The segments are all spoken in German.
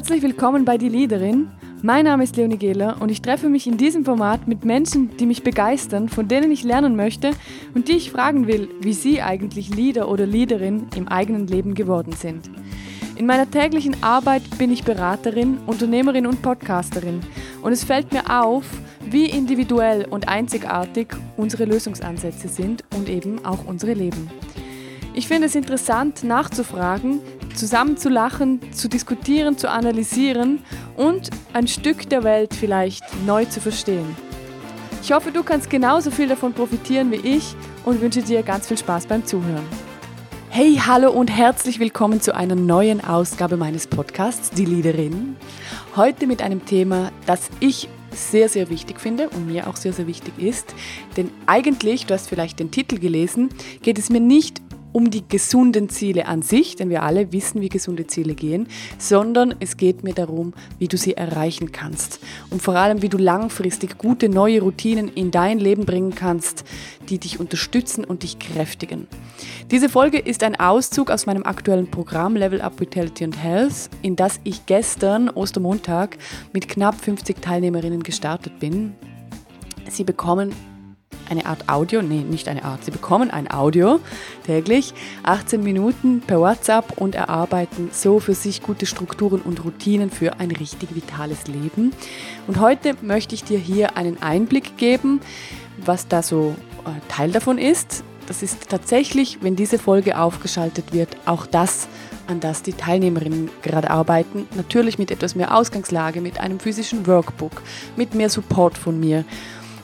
Herzlich willkommen bei Die Leaderin. Mein Name ist Leonie Gehler und ich treffe mich in diesem Format mit Menschen, die mich begeistern, von denen ich lernen möchte und die ich fragen will, wie sie eigentlich Leader oder Leaderin im eigenen Leben geworden sind. In meiner täglichen Arbeit bin ich Beraterin, Unternehmerin und Podcasterin und es fällt mir auf, wie individuell und einzigartig unsere Lösungsansätze sind und eben auch unsere Leben. Ich finde es interessant nachzufragen, zusammen zu lachen, zu diskutieren, zu analysieren und ein Stück der Welt vielleicht neu zu verstehen. Ich hoffe, du kannst genauso viel davon profitieren wie ich und wünsche dir ganz viel Spaß beim Zuhören. Hey, hallo und herzlich willkommen zu einer neuen Ausgabe meines Podcasts, Die Leaderin. Heute mit einem Thema, das ich sehr, sehr wichtig finde und mir auch sehr, sehr wichtig ist. Denn eigentlich, du hast vielleicht den Titel gelesen, geht es mir nicht um die gesunden Ziele an sich, denn wir alle wissen, wie gesunde Ziele gehen, sondern es geht mir darum, wie du sie erreichen kannst und vor allem, wie du langfristig gute neue Routinen in dein Leben bringen kannst, die dich unterstützen und dich kräftigen. Diese Folge ist ein Auszug aus meinem aktuellen Programm Level Up Vitality and Health, in das ich gestern, Ostermontag, mit knapp 50 Teilnehmerinnen gestartet bin. Sie bekommen eine Art Audio, nee, nicht eine Art, Sie bekommen ein Audio täglich, 18 Minuten per WhatsApp und erarbeiten so für sich gute Strukturen und Routinen für ein richtig vitales Leben. Und heute möchte ich dir hier einen Einblick geben, was da so äh, Teil davon ist. Das ist tatsächlich, wenn diese Folge aufgeschaltet wird, auch das, an das die Teilnehmerinnen gerade arbeiten. Natürlich mit etwas mehr Ausgangslage, mit einem physischen Workbook, mit mehr Support von mir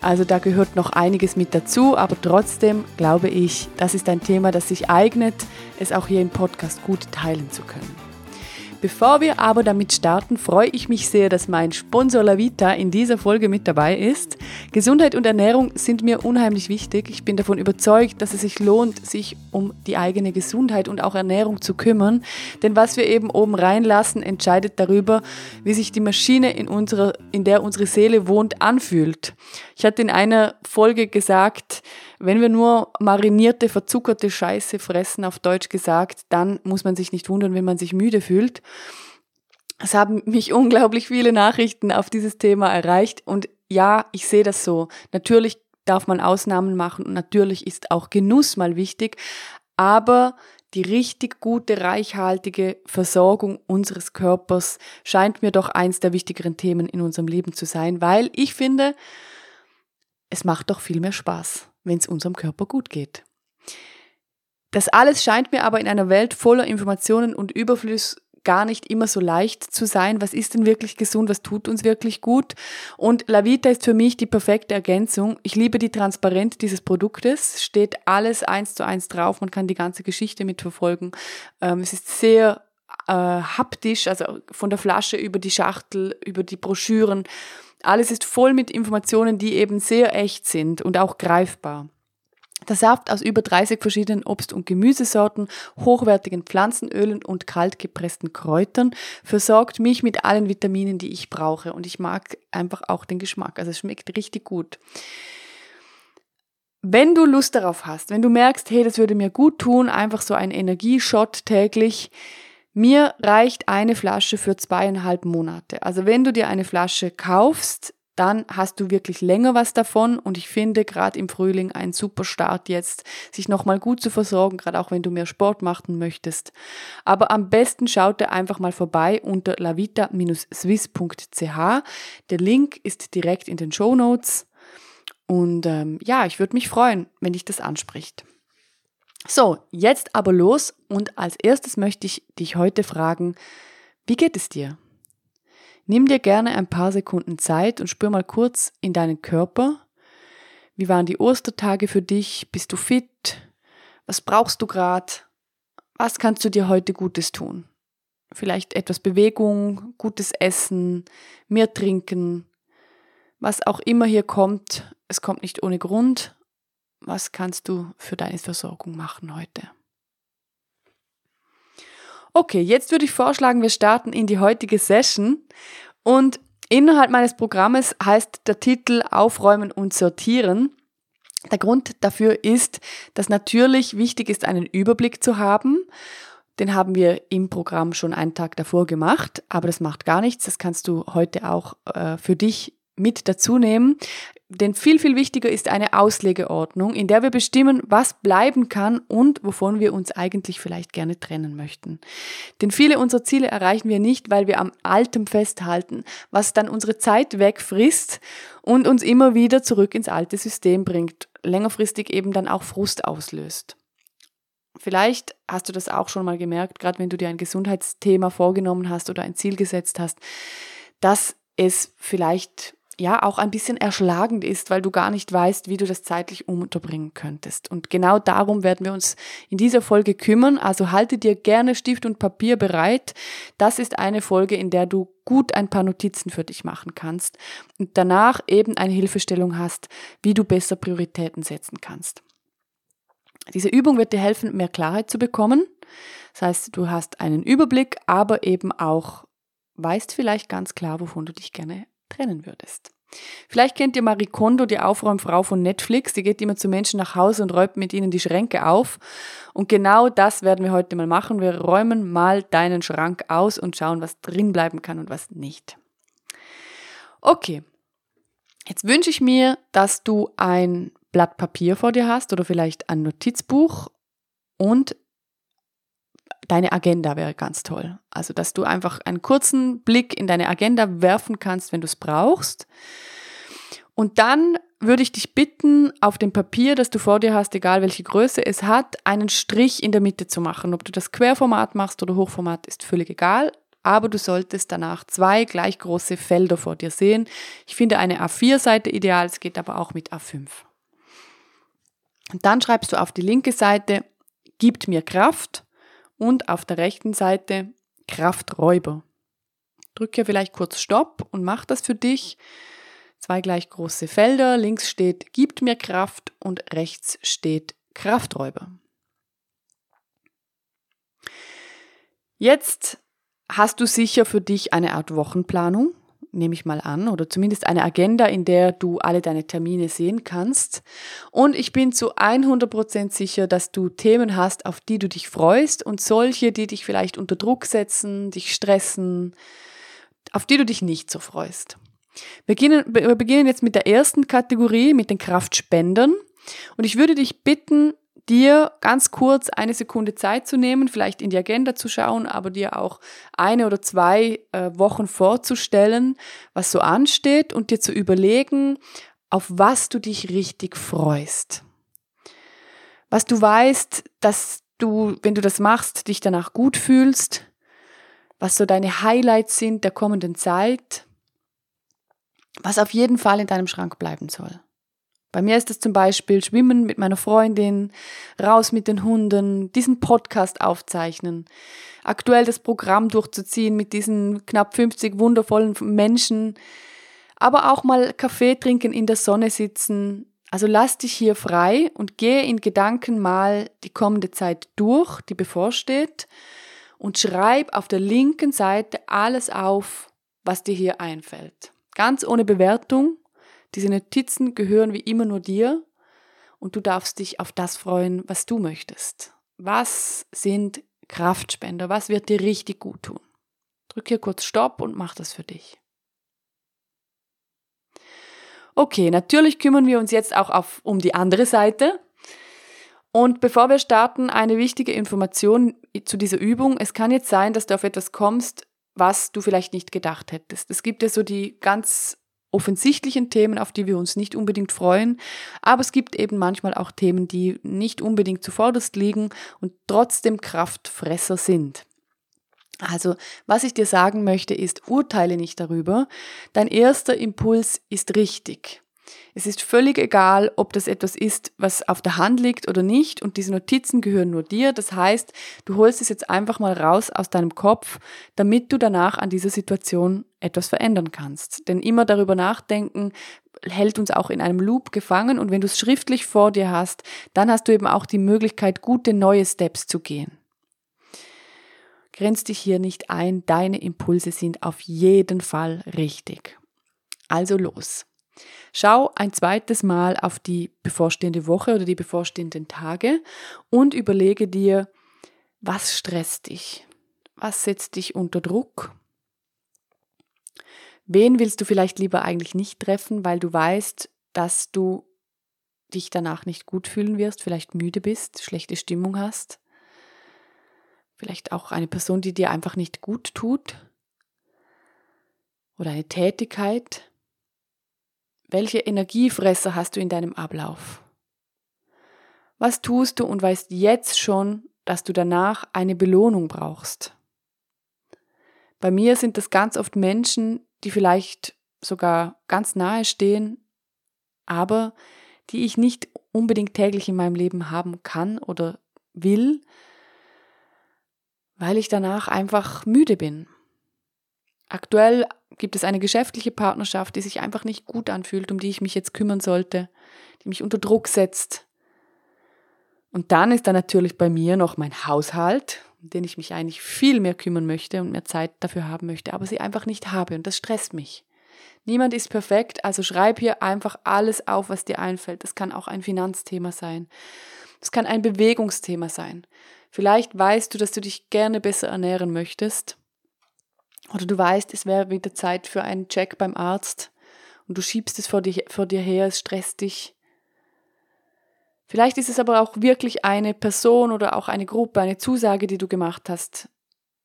also da gehört noch einiges mit dazu, aber trotzdem glaube ich, das ist ein Thema, das sich eignet, es auch hier im Podcast gut teilen zu können. Bevor wir aber damit starten, freue ich mich sehr, dass mein Sponsor Lavita in dieser Folge mit dabei ist. Gesundheit und Ernährung sind mir unheimlich wichtig. Ich bin davon überzeugt, dass es sich lohnt, sich um die eigene Gesundheit und auch Ernährung zu kümmern. Denn was wir eben oben reinlassen, entscheidet darüber, wie sich die Maschine in, unserer, in der unsere Seele wohnt, anfühlt. Ich hatte in einer Folge gesagt, wenn wir nur marinierte, verzuckerte Scheiße fressen, auf Deutsch gesagt, dann muss man sich nicht wundern, wenn man sich müde fühlt. Es haben mich unglaublich viele Nachrichten auf dieses Thema erreicht und ja, ich sehe das so. Natürlich darf man Ausnahmen machen und natürlich ist auch Genuss mal wichtig, aber die richtig gute, reichhaltige Versorgung unseres Körpers scheint mir doch eins der wichtigeren Themen in unserem Leben zu sein, weil ich finde, es macht doch viel mehr Spaß wenn es unserem Körper gut geht. Das alles scheint mir aber in einer Welt voller Informationen und Überfluss gar nicht immer so leicht zu sein. Was ist denn wirklich gesund? Was tut uns wirklich gut? Und La Vita ist für mich die perfekte Ergänzung. Ich liebe die Transparenz dieses Produktes. Steht alles eins zu eins drauf. Man kann die ganze Geschichte mitverfolgen. Ähm, es ist sehr äh, haptisch, also von der Flasche über die Schachtel, über die Broschüren. Alles ist voll mit Informationen, die eben sehr echt sind und auch greifbar. Der Saft aus über 30 verschiedenen Obst- und Gemüsesorten, hochwertigen Pflanzenölen und kaltgepressten Kräutern versorgt mich mit allen Vitaminen, die ich brauche. Und ich mag einfach auch den Geschmack. Also es schmeckt richtig gut. Wenn du Lust darauf hast, wenn du merkst, hey, das würde mir gut tun, einfach so ein Energieshot täglich, mir reicht eine Flasche für zweieinhalb Monate. Also wenn du dir eine Flasche kaufst, dann hast du wirklich länger was davon und ich finde gerade im Frühling ein super Start jetzt, sich nochmal gut zu versorgen, gerade auch wenn du mehr Sport machen möchtest. Aber am besten schaut dir einfach mal vorbei unter lavita-swiss.ch. Der Link ist direkt in den Show Notes und ähm, ja, ich würde mich freuen, wenn dich das anspricht. So, jetzt aber los und als erstes möchte ich dich heute fragen, wie geht es dir? Nimm dir gerne ein paar Sekunden Zeit und spür mal kurz in deinen Körper. Wie waren die Ostertage für dich? Bist du fit? Was brauchst du gerade? Was kannst du dir heute Gutes tun? Vielleicht etwas Bewegung, gutes Essen, mehr trinken, was auch immer hier kommt. Es kommt nicht ohne Grund was kannst du für deine Versorgung machen heute? Okay, jetzt würde ich vorschlagen, wir starten in die heutige Session und innerhalb meines Programmes heißt der Titel Aufräumen und Sortieren. Der Grund dafür ist, dass natürlich wichtig ist, einen Überblick zu haben Den haben wir im Programm schon einen Tag davor gemacht, aber das macht gar nichts. Das kannst du heute auch äh, für dich mit dazu nehmen. Denn viel, viel wichtiger ist eine Auslegeordnung, in der wir bestimmen, was bleiben kann und wovon wir uns eigentlich vielleicht gerne trennen möchten. Denn viele unserer Ziele erreichen wir nicht, weil wir am Altem festhalten, was dann unsere Zeit wegfrisst und uns immer wieder zurück ins alte System bringt, längerfristig eben dann auch Frust auslöst. Vielleicht hast du das auch schon mal gemerkt, gerade wenn du dir ein Gesundheitsthema vorgenommen hast oder ein Ziel gesetzt hast, dass es vielleicht ja auch ein bisschen erschlagend ist, weil du gar nicht weißt, wie du das zeitlich unterbringen könntest. Und genau darum werden wir uns in dieser Folge kümmern. Also halte dir gerne Stift und Papier bereit. Das ist eine Folge, in der du gut ein paar Notizen für dich machen kannst und danach eben eine Hilfestellung hast, wie du besser Prioritäten setzen kannst. Diese Übung wird dir helfen, mehr Klarheit zu bekommen. Das heißt, du hast einen Überblick, aber eben auch weißt vielleicht ganz klar, wovon du dich gerne trennen würdest. Vielleicht kennt ihr Marie Kondo, die Aufräumfrau von Netflix. Die geht immer zu Menschen nach Hause und räumt mit ihnen die Schränke auf. Und genau das werden wir heute mal machen. Wir räumen mal deinen Schrank aus und schauen, was drin bleiben kann und was nicht. Okay. Jetzt wünsche ich mir, dass du ein Blatt Papier vor dir hast oder vielleicht ein Notizbuch und deine Agenda wäre ganz toll. Also, dass du einfach einen kurzen Blick in deine Agenda werfen kannst, wenn du es brauchst. Und dann würde ich dich bitten, auf dem Papier, das du vor dir hast, egal welche Größe es hat, einen Strich in der Mitte zu machen. Ob du das Querformat machst oder Hochformat, ist völlig egal. Aber du solltest danach zwei gleich große Felder vor dir sehen. Ich finde eine A4-Seite ideal, es geht aber auch mit A5. Und dann schreibst du auf die linke Seite, gibt mir Kraft und auf der rechten Seite Krafträuber. Drücke vielleicht kurz Stopp und mach das für dich. Zwei gleich große Felder. Links steht gibt mir Kraft und rechts steht Krafträuber. Jetzt hast du sicher für dich eine Art Wochenplanung nehme ich mal an, oder zumindest eine Agenda, in der du alle deine Termine sehen kannst. Und ich bin zu 100% sicher, dass du Themen hast, auf die du dich freust und solche, die dich vielleicht unter Druck setzen, dich stressen, auf die du dich nicht so freust. Wir beginnen, wir beginnen jetzt mit der ersten Kategorie, mit den Kraftspendern. Und ich würde dich bitten, dir ganz kurz eine Sekunde Zeit zu nehmen, vielleicht in die Agenda zu schauen, aber dir auch eine oder zwei äh, Wochen vorzustellen, was so ansteht und dir zu überlegen, auf was du dich richtig freust. Was du weißt, dass du, wenn du das machst, dich danach gut fühlst, was so deine Highlights sind der kommenden Zeit, was auf jeden Fall in deinem Schrank bleiben soll. Bei mir ist es zum Beispiel Schwimmen mit meiner Freundin, raus mit den Hunden, diesen Podcast aufzeichnen, aktuell das Programm durchzuziehen mit diesen knapp 50 wundervollen Menschen, aber auch mal Kaffee trinken, in der Sonne sitzen. Also lass dich hier frei und gehe in Gedanken mal die kommende Zeit durch, die bevorsteht, und schreib auf der linken Seite alles auf, was dir hier einfällt. Ganz ohne Bewertung, diese Notizen gehören wie immer nur dir und du darfst dich auf das freuen, was du möchtest. Was sind Kraftspender? Was wird dir richtig gut tun? Drück hier kurz Stopp und mach das für dich. Okay, natürlich kümmern wir uns jetzt auch auf, um die andere Seite. Und bevor wir starten, eine wichtige Information zu dieser Übung. Es kann jetzt sein, dass du auf etwas kommst, was du vielleicht nicht gedacht hättest. Es gibt ja so die ganz offensichtlichen Themen, auf die wir uns nicht unbedingt freuen. Aber es gibt eben manchmal auch Themen, die nicht unbedingt zuvorderst liegen und trotzdem Kraftfresser sind. Also, was ich dir sagen möchte, ist, urteile nicht darüber. Dein erster Impuls ist richtig. Es ist völlig egal, ob das etwas ist, was auf der Hand liegt oder nicht und diese Notizen gehören nur dir. Das heißt, du holst es jetzt einfach mal raus aus deinem Kopf, damit du danach an dieser Situation etwas verändern kannst. Denn immer darüber nachdenken hält uns auch in einem Loop gefangen und wenn du es schriftlich vor dir hast, dann hast du eben auch die Möglichkeit, gute neue Steps zu gehen. Grenz dich hier nicht ein, deine Impulse sind auf jeden Fall richtig. Also los. Schau ein zweites Mal auf die bevorstehende Woche oder die bevorstehenden Tage und überlege dir, Was stresst dich? Was setzt dich unter Druck? Wen willst du vielleicht lieber eigentlich nicht treffen, weil du weißt, dass du dich danach nicht gut fühlen wirst, vielleicht müde bist, schlechte Stimmung hast? Vielleicht auch eine Person, die dir einfach nicht gut tut? Oder eine Tätigkeit? Welche Energiefresser hast du in deinem Ablauf? Was tust du und weißt jetzt schon, dass du danach eine Belohnung brauchst? Bei mir sind das ganz oft Menschen, die vielleicht sogar ganz nahe stehen, aber die ich nicht unbedingt täglich in meinem Leben haben kann oder will, weil ich danach einfach müde bin. Aktuell gibt es eine geschäftliche Partnerschaft, die sich einfach nicht gut anfühlt, um die ich mich jetzt kümmern sollte, die mich unter Druck setzt. Und dann ist da natürlich bei mir noch mein Haushalt, um den ich mich eigentlich viel mehr kümmern möchte und mehr Zeit dafür haben möchte, aber sie einfach nicht habe und das stresst mich. Niemand ist perfekt, also schreib hier einfach alles auf, was dir einfällt. Das kann auch ein Finanzthema sein. Das kann ein Bewegungsthema sein. Vielleicht weißt du, dass du dich gerne besser ernähren möchtest. Oder du weißt, es wäre wieder Zeit für einen Check beim Arzt und du schiebst es vor dir, vor dir her, es stresst dich. Vielleicht ist es aber auch wirklich eine Person oder auch eine Gruppe, eine Zusage, die du gemacht hast,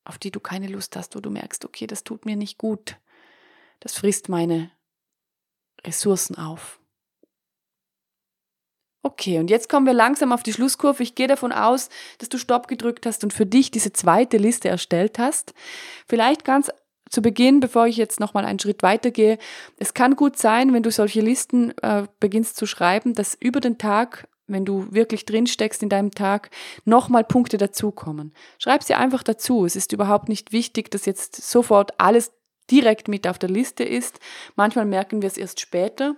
auf die du keine Lust hast, wo du merkst, okay, das tut mir nicht gut. Das frisst meine Ressourcen auf. Okay, und jetzt kommen wir langsam auf die Schlusskurve. Ich gehe davon aus, dass du Stopp gedrückt hast und für dich diese zweite Liste erstellt hast. Vielleicht ganz zu Beginn, bevor ich jetzt nochmal einen Schritt weitergehe. Es kann gut sein, wenn du solche Listen äh, beginnst zu schreiben, dass über den Tag, wenn du wirklich drinsteckst in deinem Tag, nochmal Punkte dazukommen. Schreib sie einfach dazu. Es ist überhaupt nicht wichtig, dass jetzt sofort alles direkt mit auf der Liste ist. Manchmal merken wir es erst später.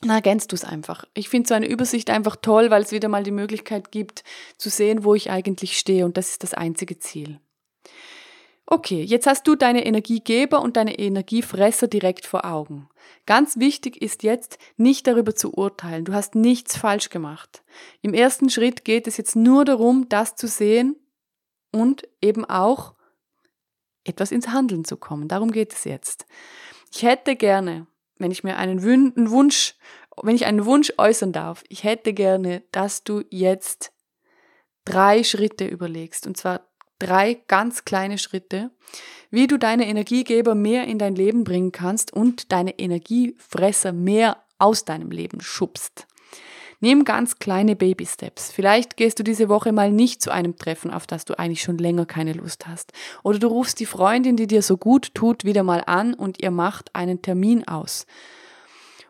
Dann ergänzt du es einfach. Ich finde so eine Übersicht einfach toll, weil es wieder mal die Möglichkeit gibt, zu sehen, wo ich eigentlich stehe. Und das ist das einzige Ziel. Okay, jetzt hast du deine Energiegeber und deine Energiefresser direkt vor Augen. Ganz wichtig ist jetzt, nicht darüber zu urteilen. Du hast nichts falsch gemacht. Im ersten Schritt geht es jetzt nur darum, das zu sehen und eben auch etwas ins Handeln zu kommen. Darum geht es jetzt. Ich hätte gerne, wenn ich mir einen Wunsch, wenn ich einen Wunsch äußern darf, ich hätte gerne, dass du jetzt drei Schritte überlegst. Und zwar drei ganz kleine Schritte, wie du deine Energiegeber mehr in dein Leben bringen kannst und deine Energiefresser mehr aus deinem Leben schubst. Nimm ganz kleine Baby-Steps. Vielleicht gehst du diese Woche mal nicht zu einem Treffen, auf das du eigentlich schon länger keine Lust hast. Oder du rufst die Freundin, die dir so gut tut, wieder mal an und ihr macht einen Termin aus.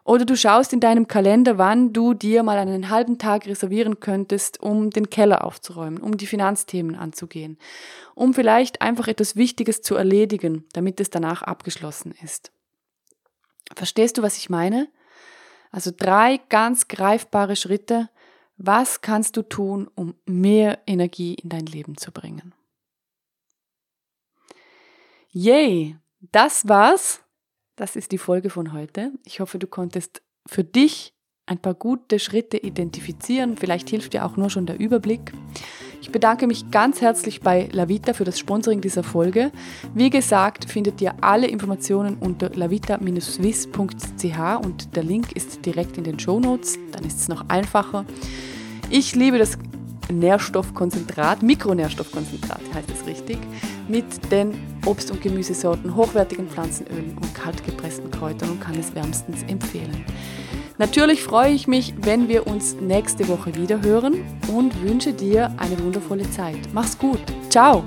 Oder du schaust in deinem Kalender, wann du dir mal einen halben Tag reservieren könntest, um den Keller aufzuräumen, um die Finanzthemen anzugehen, um vielleicht einfach etwas Wichtiges zu erledigen, damit es danach abgeschlossen ist. Verstehst du, was ich meine? Also drei ganz greifbare Schritte. Was kannst du tun, um mehr Energie in dein Leben zu bringen? Yay! Das war's. Das ist die Folge von heute. Ich hoffe, du konntest für dich ein paar gute Schritte identifizieren. Vielleicht hilft dir auch nur schon der Überblick. Ich bedanke mich ganz herzlich bei Lavita für das Sponsoring dieser Folge. Wie gesagt, findet ihr alle Informationen unter lavita-swiss.ch und der Link ist direkt in den Show Notes. Dann ist es noch einfacher. Ich liebe das Nährstoffkonzentrat, Mikronährstoffkonzentrat heißt es richtig, mit den Obst- und Gemüsesorten, hochwertigen Pflanzenölen und kaltgepressten Kräutern und kann es wärmstens empfehlen. Natürlich freue ich mich, wenn wir uns nächste Woche wieder hören und wünsche dir eine wundervolle Zeit. Mach's gut. Ciao.